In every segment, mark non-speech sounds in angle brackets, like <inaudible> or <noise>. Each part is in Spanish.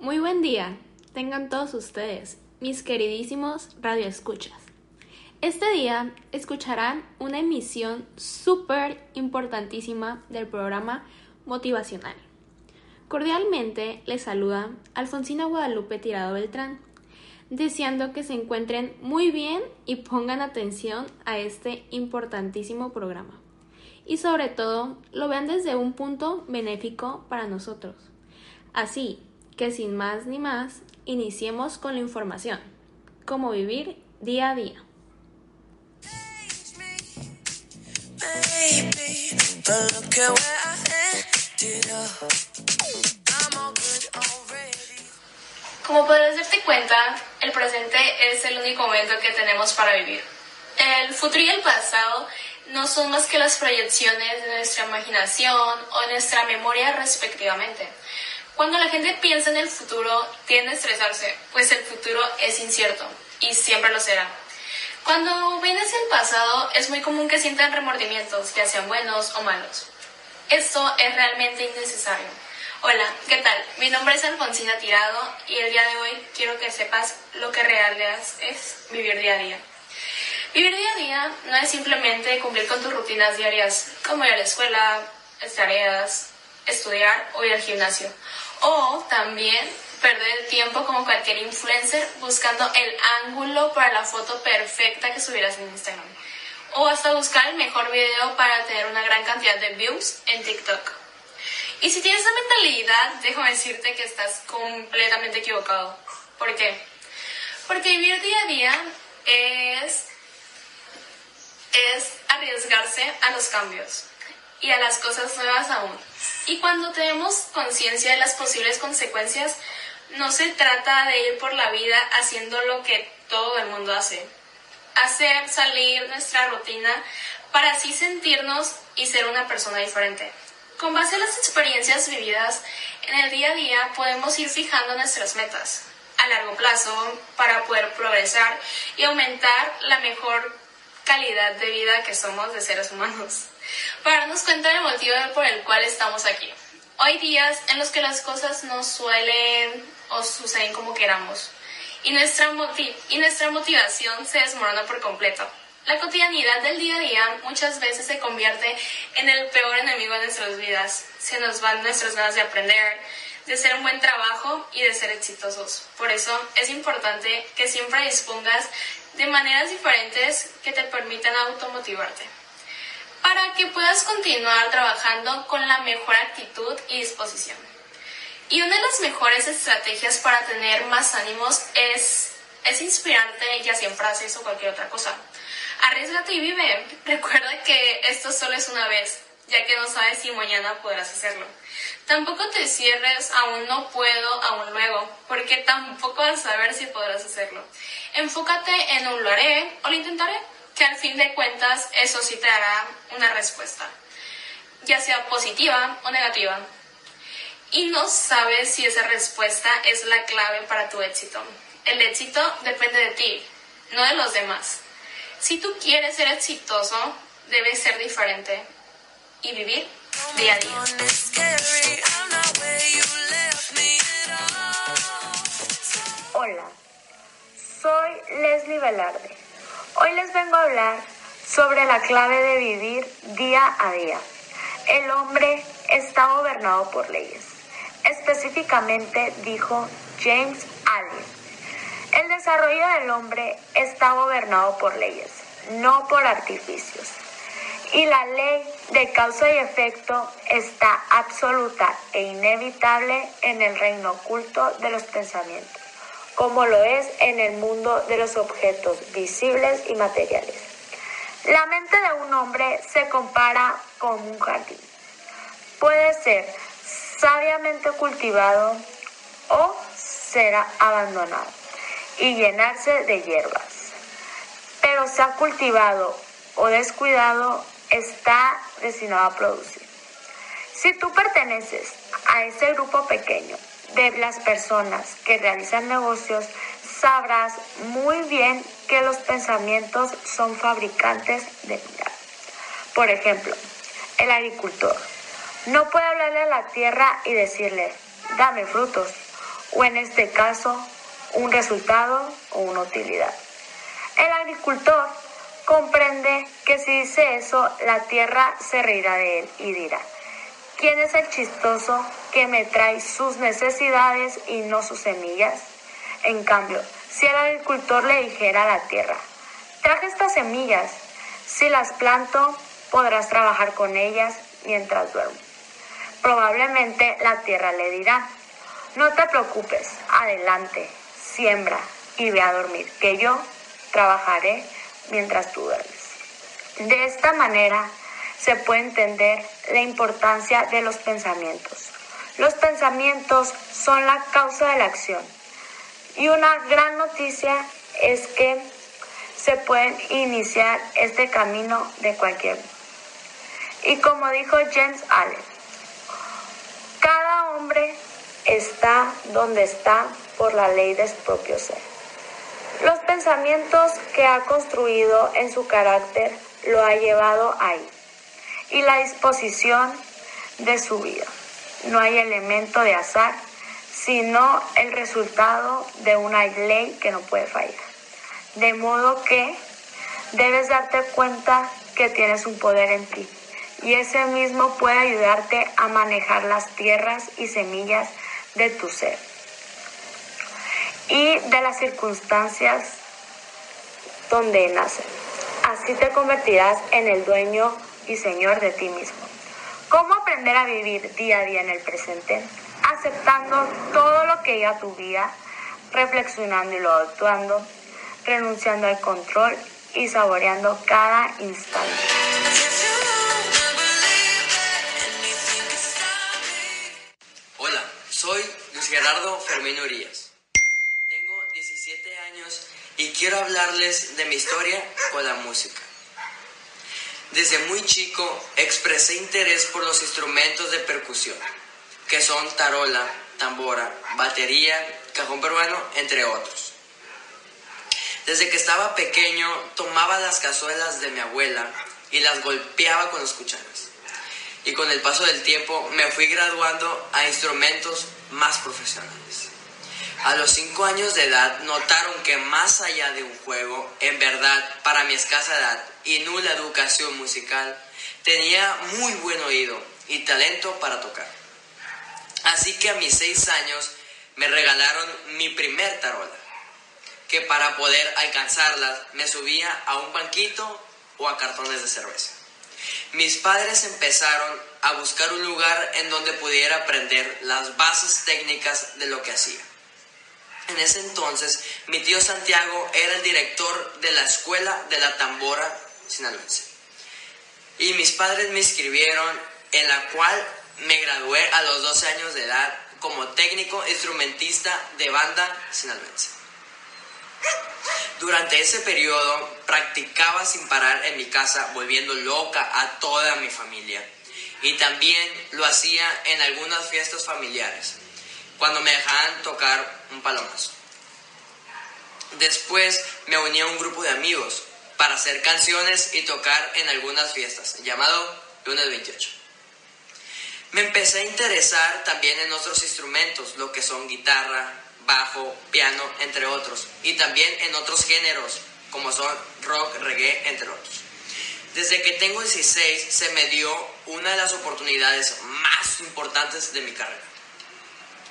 Muy buen día, tengan todos ustedes, mis queridísimos radioescuchas. Este día escucharán una emisión súper importantísima del programa motivacional. Cordialmente les saluda Alfonsina Guadalupe Tirado Beltrán, deseando que se encuentren muy bien y pongan atención a este importantísimo programa. Y sobre todo, lo vean desde un punto benéfico para nosotros. Así, que sin más ni más, iniciemos con la información. Cómo vivir día a día. Como podrás darte cuenta, el presente es el único momento que tenemos para vivir. El futuro y el pasado no son más que las proyecciones de nuestra imaginación o nuestra memoria respectivamente. Cuando la gente piensa en el futuro, tiende a estresarse, pues el futuro es incierto y siempre lo será. Cuando ven hacia el pasado, es muy común que sientan remordimientos, ya sean buenos o malos. Esto es realmente innecesario. Hola, ¿qué tal? Mi nombre es Alfonsina Tirado y el día de hoy quiero que sepas lo que realmente es vivir día a día. Vivir día a día no es simplemente cumplir con tus rutinas diarias, como ir a la escuela, tareas, estudiar o ir al gimnasio o también perder el tiempo como cualquier influencer buscando el ángulo para la foto perfecta que subieras en Instagram. O hasta buscar el mejor video para tener una gran cantidad de views en TikTok. Y si tienes esa mentalidad, déjame decirte que estás completamente equivocado. ¿Por qué? Porque vivir día a día es, es arriesgarse a los cambios y a las cosas nuevas aún. Y cuando tenemos conciencia de las posibles consecuencias, no se trata de ir por la vida haciendo lo que todo el mundo hace. Hacer salir nuestra rutina para así sentirnos y ser una persona diferente. Con base en las experiencias vividas en el día a día podemos ir fijando nuestras metas a largo plazo para poder progresar y aumentar la mejor calidad de vida que somos de seres humanos para darnos cuenta del motivo por el cual estamos aquí. Hay días en los que las cosas no suelen o suceden como queramos y nuestra, y nuestra motivación se desmorona por completo. La cotidianidad del día a día muchas veces se convierte en el peor enemigo de nuestras vidas. Se nos van nuestras ganas de aprender, de hacer un buen trabajo y de ser exitosos. Por eso es importante que siempre dispongas de maneras diferentes que te permitan automotivarte para que puedas continuar trabajando con la mejor actitud y disposición. Y una de las mejores estrategias para tener más ánimos es, es inspirarte ya sea en frases o cualquier otra cosa. Arriesgate y vive. <laughs> Recuerda que esto solo es una vez, ya que no sabes si mañana podrás hacerlo. Tampoco te cierres a un no puedo, a un luego, porque tampoco vas a saber si podrás hacerlo. Enfócate en un lo haré o lo intentaré que al fin de cuentas eso sí te dará una respuesta, ya sea positiva o negativa. Y no sabes si esa respuesta es la clave para tu éxito. El éxito depende de ti, no de los demás. Si tú quieres ser exitoso, debes ser diferente y vivir día a día. Hola, soy Leslie Velarde Hoy les vengo a hablar sobre la clave de vivir día a día. El hombre está gobernado por leyes. Específicamente dijo James Allen. El desarrollo del hombre está gobernado por leyes, no por artificios. Y la ley de causa y efecto está absoluta e inevitable en el reino oculto de los pensamientos como lo es en el mundo de los objetos visibles y materiales. La mente de un hombre se compara con un jardín. Puede ser sabiamente cultivado o ser abandonado y llenarse de hierbas. Pero se ha cultivado o descuidado, está destinado a producir. Si tú perteneces a ese grupo pequeño de las personas que realizan negocios, sabrás muy bien que los pensamientos son fabricantes de vida. Por ejemplo, el agricultor no puede hablarle a la tierra y decirle, dame frutos, o en este caso, un resultado o una utilidad. El agricultor comprende que si dice eso, la tierra se reirá de él y dirá, ¿quién es el chistoso que me trae sus necesidades y no sus semillas? En cambio, si el agricultor le dijera a la tierra, traje estas semillas, si las planto, podrás trabajar con ellas mientras duermo. Probablemente la tierra le dirá, no te preocupes, adelante, siembra y ve a dormir, que yo trabajaré mientras tú duermes. De esta manera se puede entender la importancia de los pensamientos. Los pensamientos son la causa de la acción. Y una gran noticia es que se pueden iniciar este camino de cualquier. Y como dijo James Allen, cada hombre está donde está por la ley de su propio ser. Los pensamientos que ha construido en su carácter lo ha llevado ahí. Y la disposición de su vida. No hay elemento de azar, sino el resultado de una ley que no puede fallar. De modo que debes darte cuenta que tienes un poder en ti y ese mismo puede ayudarte a manejar las tierras y semillas de tu ser y de las circunstancias donde nacen. Así te convertirás en el dueño y señor de ti mismo. ¿Cómo aprender a vivir día a día en el presente? Aceptando todo lo que llega a tu vida, reflexionando y luego actuando, renunciando al control y saboreando cada instante. Gerardo Fermín Urias. Tengo 17 años y quiero hablarles de mi historia con la música. Desde muy chico expresé interés por los instrumentos de percusión, que son tarola, tambora, batería, cajón peruano, entre otros. Desde que estaba pequeño tomaba las cazuelas de mi abuela y las golpeaba con los cucharas y con el paso del tiempo me fui graduando a instrumentos más profesionales. A los 5 años de edad notaron que más allá de un juego, en verdad, para mi escasa edad y nula educación musical, tenía muy buen oído y talento para tocar. Así que a mis 6 años me regalaron mi primer tarola, que para poder alcanzarla me subía a un banquito o a cartones de cerveza. Mis padres empezaron a buscar un lugar en donde pudiera aprender las bases técnicas de lo que hacía. En ese entonces, mi tío Santiago era el director de la escuela de la tambora sinaloense. Y mis padres me inscribieron, en la cual me gradué a los 12 años de edad como técnico instrumentista de banda sinaloense. Durante ese periodo practicaba sin parar en mi casa, volviendo loca a toda mi familia. Y también lo hacía en algunas fiestas familiares, cuando me dejaban tocar un palomazo. Después me uní a un grupo de amigos para hacer canciones y tocar en algunas fiestas, llamado Lunes 28. Me empecé a interesar también en otros instrumentos, lo que son guitarra, bajo, piano, entre otros, y también en otros géneros, como son rock, reggae, entre otros. Desde que tengo 16 se me dio una de las oportunidades más importantes de mi carrera,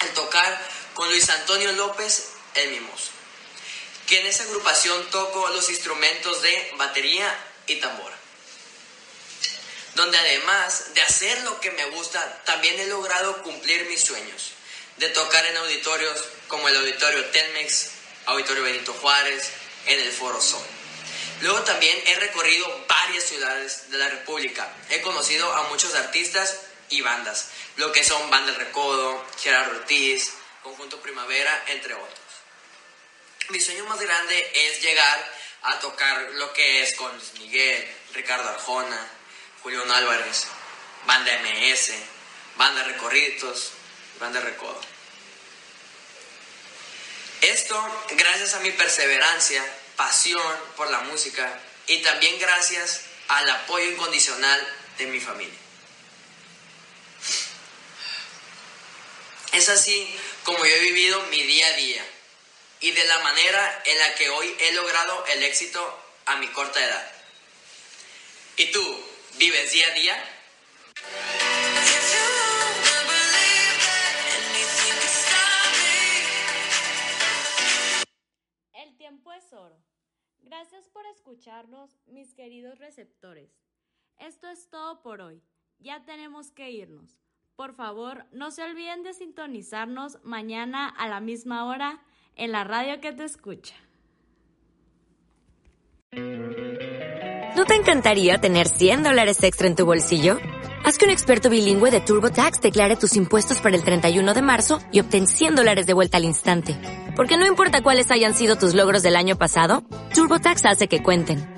el tocar con Luis Antonio López, el mimoso, que en esa agrupación toco los instrumentos de batería y tambora donde además de hacer lo que me gusta, también he logrado cumplir mis sueños de tocar en auditorios como el Auditorio Telmex, Auditorio Benito Juárez, en el Foro Sol. Luego también he recorrido varias ciudades de la República. He conocido a muchos artistas y bandas, lo que son Banda El Recodo, Gerardo Ortiz, Conjunto Primavera, entre otros. Mi sueño más grande es llegar a tocar lo que es con Luis Miguel, Ricardo Arjona, Julián Álvarez, Banda MS, Banda Recorridos, Banda Recodo. Esto gracias a mi perseverancia, pasión por la música y también gracias al apoyo incondicional de mi familia. Es así como yo he vivido mi día a día y de la manera en la que hoy he logrado el éxito a mi corta edad. ¿Y tú vives día a día? El tiempo es oro. Gracias por escucharnos, mis queridos receptores. Esto es todo por hoy. Ya tenemos que irnos. Por favor, no se olviden de sintonizarnos mañana a la misma hora en la radio que te escucha. ¿No te encantaría tener 100 dólares extra en tu bolsillo? Haz que un experto bilingüe de TurboTax declare tus impuestos para el 31 de marzo y obtén 100 dólares de vuelta al instante. Porque no importa cuáles hayan sido tus logros del año pasado, TurboTax hace que cuenten.